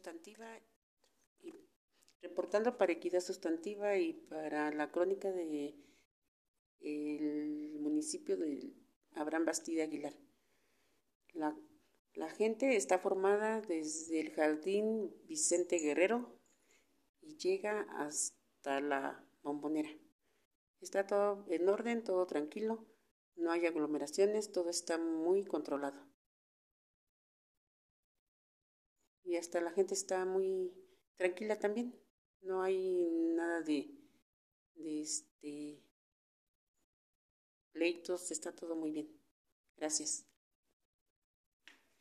Sustantiva reportando para Equidad Sustantiva y para la crónica de el municipio de Abraham Bastida Aguilar. La, la gente está formada desde el jardín Vicente Guerrero y llega hasta la bombonera. Está todo en orden, todo tranquilo, no hay aglomeraciones, todo está muy controlado. Y hasta la gente está muy tranquila también. No hay nada de, de este pleitos, está todo muy bien. Gracias.